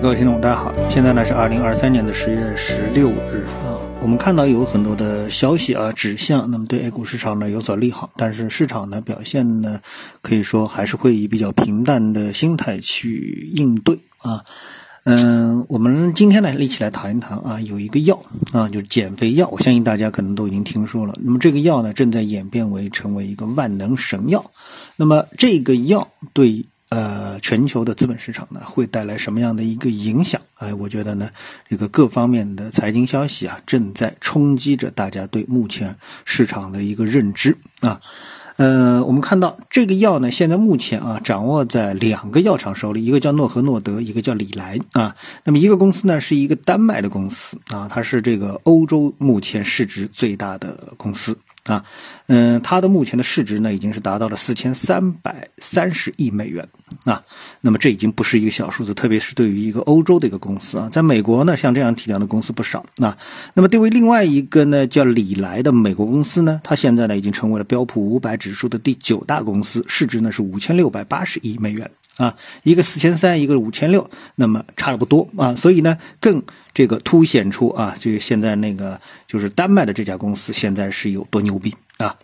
各位听众，大家好，现在呢是二零二三年的十月十六日啊。我们看到有很多的消息啊，指向那么对 A 股市场呢有所利好，但是市场呢表现呢，可以说还是会以比较平淡的心态去应对啊。嗯，我们今天呢一起来谈一谈啊，有一个药啊，就是减肥药，我相信大家可能都已经听说了。那么这个药呢正在演变为成为一个万能神药。那么这个药对呃全球的资本市场呢会带来什么样的一个影响？哎，我觉得呢这个各方面的财经消息啊正在冲击着大家对目前市场的一个认知啊。呃，我们看到这个药呢，现在目前啊，掌握在两个药厂手里，一个叫诺和诺德，一个叫礼来啊。那么一个公司呢，是一个丹麦的公司啊，它是这个欧洲目前市值最大的公司。啊，嗯，它的目前的市值呢，已经是达到了四千三百三十亿美元啊。那么这已经不是一个小数字，特别是对于一个欧洲的一个公司啊，在美国呢，像这样体量的公司不少啊。那么对于另外一个呢，叫李来的美国公司呢，它现在呢已经成为了标普五百指数的第九大公司，市值呢是五千六百八十亿美元。啊，一个四千三，一个五千六，那么差的不多啊，所以呢，更这个凸显出啊，这个现在那个就是丹麦的这家公司现在是有多牛逼啊。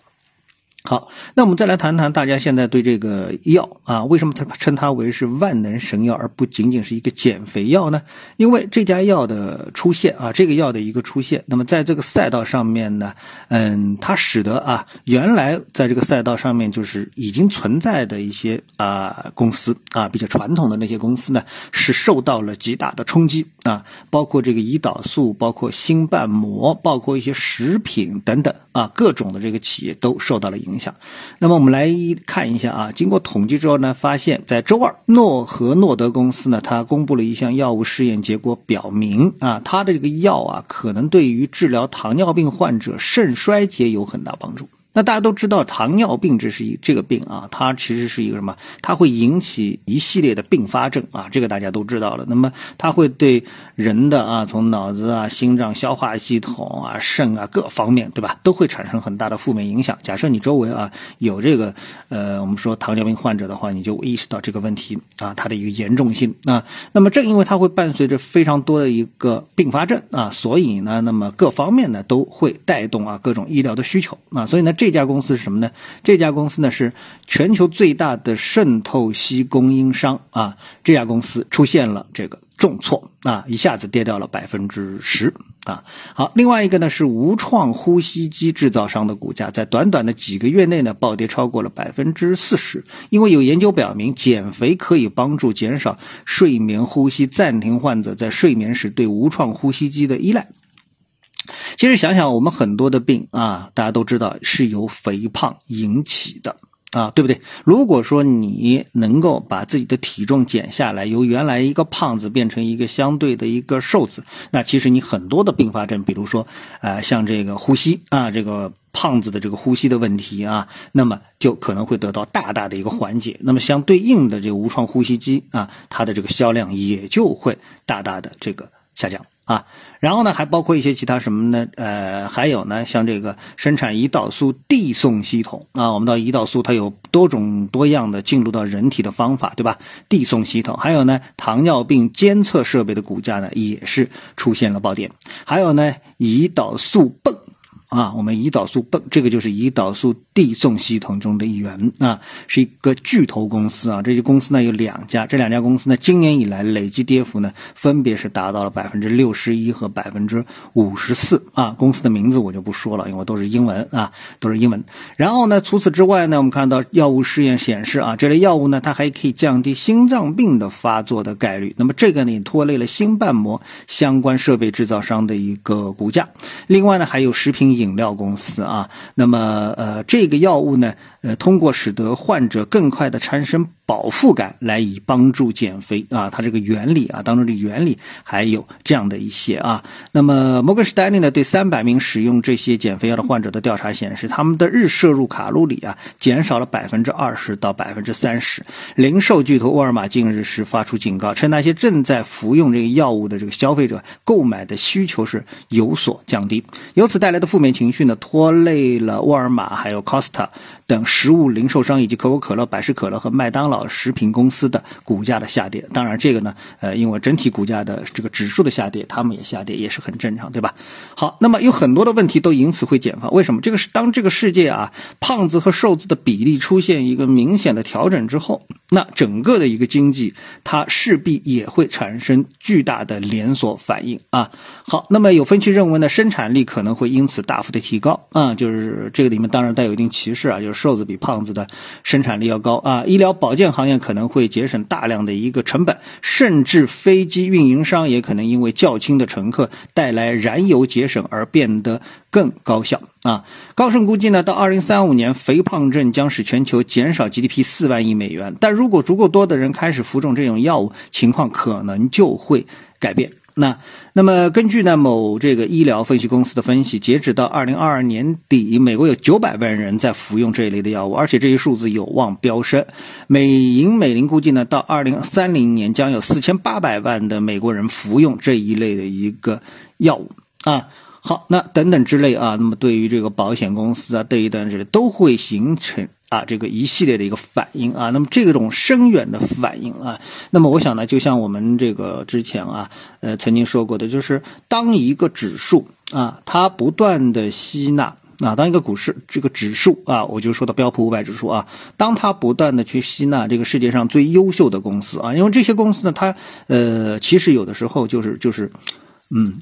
好，那我们再来谈谈大家现在对这个药啊，为什么它称它为是万能神药，而不仅仅是一个减肥药呢？因为这家药的出现啊，这个药的一个出现，那么在这个赛道上面呢，嗯，它使得啊，原来在这个赛道上面就是已经存在的一些啊公司啊，比较传统的那些公司呢，是受到了极大的冲击啊，包括这个胰岛素，包括心瓣膜，包括一些食品等等啊，各种的这个企业都受到了影。影响，那么我们来看一下啊，经过统计之后呢，发现，在周二，诺和诺德公司呢，它公布了一项药物试验结果，表明啊，它的这个药啊，可能对于治疗糖尿病患者肾衰竭有很大帮助。那大家都知道，糖尿病这是一这个病啊，它其实是一个什么？它会引起一系列的并发症啊，这个大家都知道了。那么它会对人的啊，从脑子啊、心脏、消化系统啊、肾啊各方面，对吧，都会产生很大的负面影响。假设你周围啊有这个呃，我们说糖尿病患者的话，你就意识到这个问题啊，它的一个严重性啊。那么正因为它会伴随着非常多的一个并发症啊，所以呢，那么各方面呢都会带动啊各种医疗的需求啊，所以呢这。这家公司是什么呢？这家公司呢是全球最大的渗透析供应商啊。这家公司出现了这个重挫啊，一下子跌掉了百分之十啊。好，另外一个呢是无创呼吸机制造商的股价，在短短的几个月内呢暴跌超过了百分之四十。因为有研究表明，减肥可以帮助减少睡眠呼吸暂停患者在睡眠时对无创呼吸机的依赖。其实想想，我们很多的病啊，大家都知道是由肥胖引起的啊，对不对？如果说你能够把自己的体重减下来，由原来一个胖子变成一个相对的一个瘦子，那其实你很多的并发症，比如说啊，像这个呼吸啊，这个胖子的这个呼吸的问题啊，那么就可能会得到大大的一个缓解。那么相对应的这个无创呼吸机啊，它的这个销量也就会大大的这个下降。啊，然后呢，还包括一些其他什么呢？呃，还有呢，像这个生产胰岛素递送系统啊，我们到胰岛素它有多种多样的进入到人体的方法，对吧？递送系统，还有呢，糖尿病监测设备的股价呢也是出现了暴跌，还有呢，胰岛素泵。啊，我们胰岛素泵，这个就是胰岛素递送系统中的一员啊，是一个巨头公司啊。这些公司呢有两家，这两家公司呢今年以来累计跌幅呢分别是达到了百分之六十一和百分之五十四啊。公司的名字我就不说了，因为都是英文啊，都是英文。然后呢，除此之外呢，我们看到药物试验显示啊，这类药物呢它还可以降低心脏病的发作的概率。那么这个呢也拖累了心瓣膜相关设备制造商的一个股价。另外呢，还有食品饮。饮料公司啊，那么呃，这个药物呢，呃，通过使得患者更快的产生饱腹感来以帮助减肥啊，它这个原理啊，当中的原理还有这样的一些啊。那么摩根士丹利呢，对三百名使用这些减肥药的患者的调查显示，他们的日摄入卡路里啊，减少了百分之二十到百分之三十。零售巨头沃尔玛近日是发出警告，称那些正在服用这个药物的这个消费者购买的需求是有所降低，由此带来的负面。情绪呢拖累了沃尔玛还有 Costa 等食物零售商以及可口可乐、百事可乐和麦当劳食品公司的股价的下跌。当然，这个呢，呃，因为整体股价的这个指数的下跌，他们也下跌也是很正常，对吧？好，那么有很多的问题都因此会减放。为什么？这个是当这个世界啊，胖子和瘦子的比例出现一个明显的调整之后，那整个的一个经济它势必也会产生巨大的连锁反应啊。好，那么有分析认为呢，生产力可能会因此大幅的提高啊，就是这个里面当然带有一定歧视啊，就是瘦子比胖子的生产力要高啊。医疗保健行业可能会节省大量的一个成本，甚至飞机运营商也可能因为较轻的乘客带来燃油节省而变得更高效啊。高盛估计呢，到二零三五年，肥胖症将使全球减少 GDP 四万亿美元，但如果足够多的人开始服用这种药物，情况可能就会改变。那，那么根据呢某这个医疗分析公司的分析，截止到二零二二年底，美国有九百万人在服用这一类的药物，而且这一数字有望飙升。美银美林估计呢，到二零三零年将有四千八百万的美国人服用这一类的一个药物啊。好，那等等之类啊，那么对于这个保险公司啊，对于等之类都会形成。啊，这个一系列的一个反应啊，那么这种深远的反应啊，那么我想呢，就像我们这个之前啊，呃，曾经说过的，就是当一个指数啊，它不断的吸纳啊，当一个股市这个指数啊，我就说的标普五百指数啊，当它不断的去吸纳这个世界上最优秀的公司啊，因为这些公司呢，它呃，其实有的时候就是就是，嗯，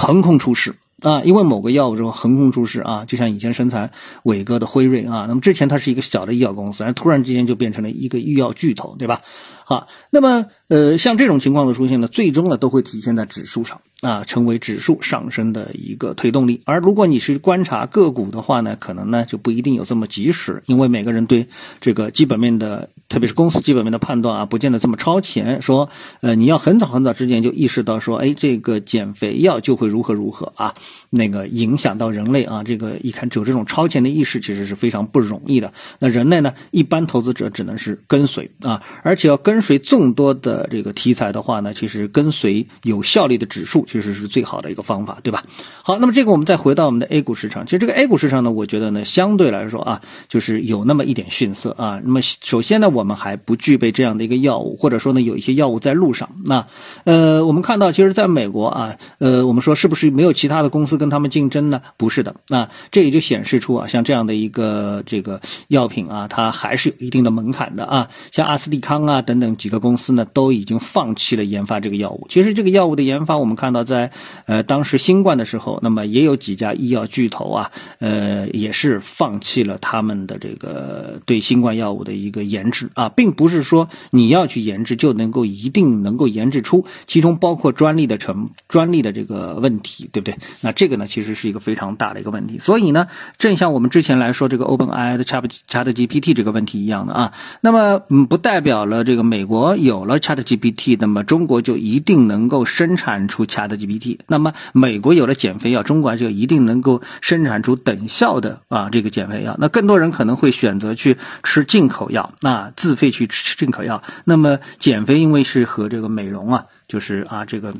横空出世。啊，因为某个药物之后横空出世啊，就像以前生产伟哥的辉瑞啊，那么之前它是一个小的医药公司，然后突然之间就变成了一个医药巨头，对吧？好，那么呃，像这种情况的出现呢，最终呢都会体现在指数上啊，成为指数上升的一个推动力。而如果你是观察个股的话呢，可能呢就不一定有这么及时，因为每个人对这个基本面的，特别是公司基本面的判断啊，不见得这么超前。说呃，你要很早很早之前就意识到说，哎，这个减肥药就会如何如何啊，那个影响到人类啊，这个一看只有这种超前的意识，其实是非常不容易的。那人类呢，一般投资者只能是跟随啊，而且要跟。跟随众多的这个题材的话呢，其实跟随有效率的指数其实是最好的一个方法，对吧？好，那么这个我们再回到我们的 A 股市场，其实这个 A 股市场呢，我觉得呢，相对来说啊，就是有那么一点逊色啊。那么首先呢，我们还不具备这样的一个药物，或者说呢，有一些药物在路上。那呃，我们看到，其实在美国啊，呃，我们说是不是没有其他的公司跟他们竞争呢？不是的，那这也就显示出啊，像这样的一个这个药品啊，它还是有一定的门槛的啊，像阿斯利康啊等等。几个公司呢都都已经放弃了研发这个药物。其实这个药物的研发，我们看到在呃当时新冠的时候，那么也有几家医药巨头啊，呃也是放弃了他们的这个对新冠药物的一个研制啊，并不是说你要去研制就能够一定能够研制出，其中包括专利的成专利的这个问题，对不对？那这个呢其实是一个非常大的一个问题。所以呢，正像我们之前来说这个 OpenAI 的 Chat Chat GPT 这个问题一样的啊，那么嗯不代表了这个。美国有了 Chat GPT，那么中国就一定能够生产出 Chat GPT。那么美国有了减肥药，中国就一定能够生产出等效的啊这个减肥药。那更多人可能会选择去吃进口药，那自费去吃进口药。那么减肥因为是和这个美容啊，就是啊这个。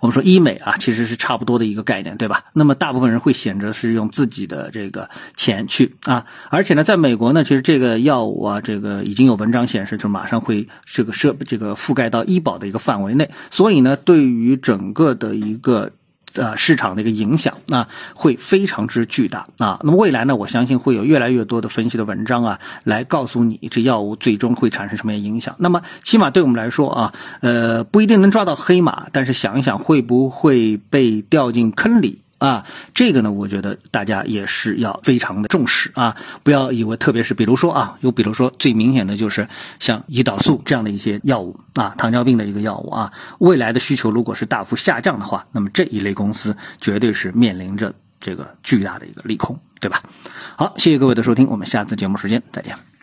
我们说医美啊，其实是差不多的一个概念，对吧？那么大部分人会选择是用自己的这个钱去啊，而且呢，在美国呢，其实这个药物啊，这个已经有文章显示，就马上会这个涉这个覆盖到医保的一个范围内，所以呢，对于整个的一个。呃，市场的一个影响啊，会非常之巨大啊。那么未来呢，我相信会有越来越多的分析的文章啊，来告诉你这药物最终会产生什么样影响。那么起码对我们来说啊，呃，不一定能抓到黑马，但是想一想会不会被掉进坑里？啊，这个呢，我觉得大家也是要非常的重视啊，不要以为，特别是比如说啊，又比如说最明显的就是像胰岛素这样的一些药物啊，糖尿病的一个药物啊，未来的需求如果是大幅下降的话，那么这一类公司绝对是面临着这个巨大的一个利空，对吧？好，谢谢各位的收听，我们下次节目时间再见。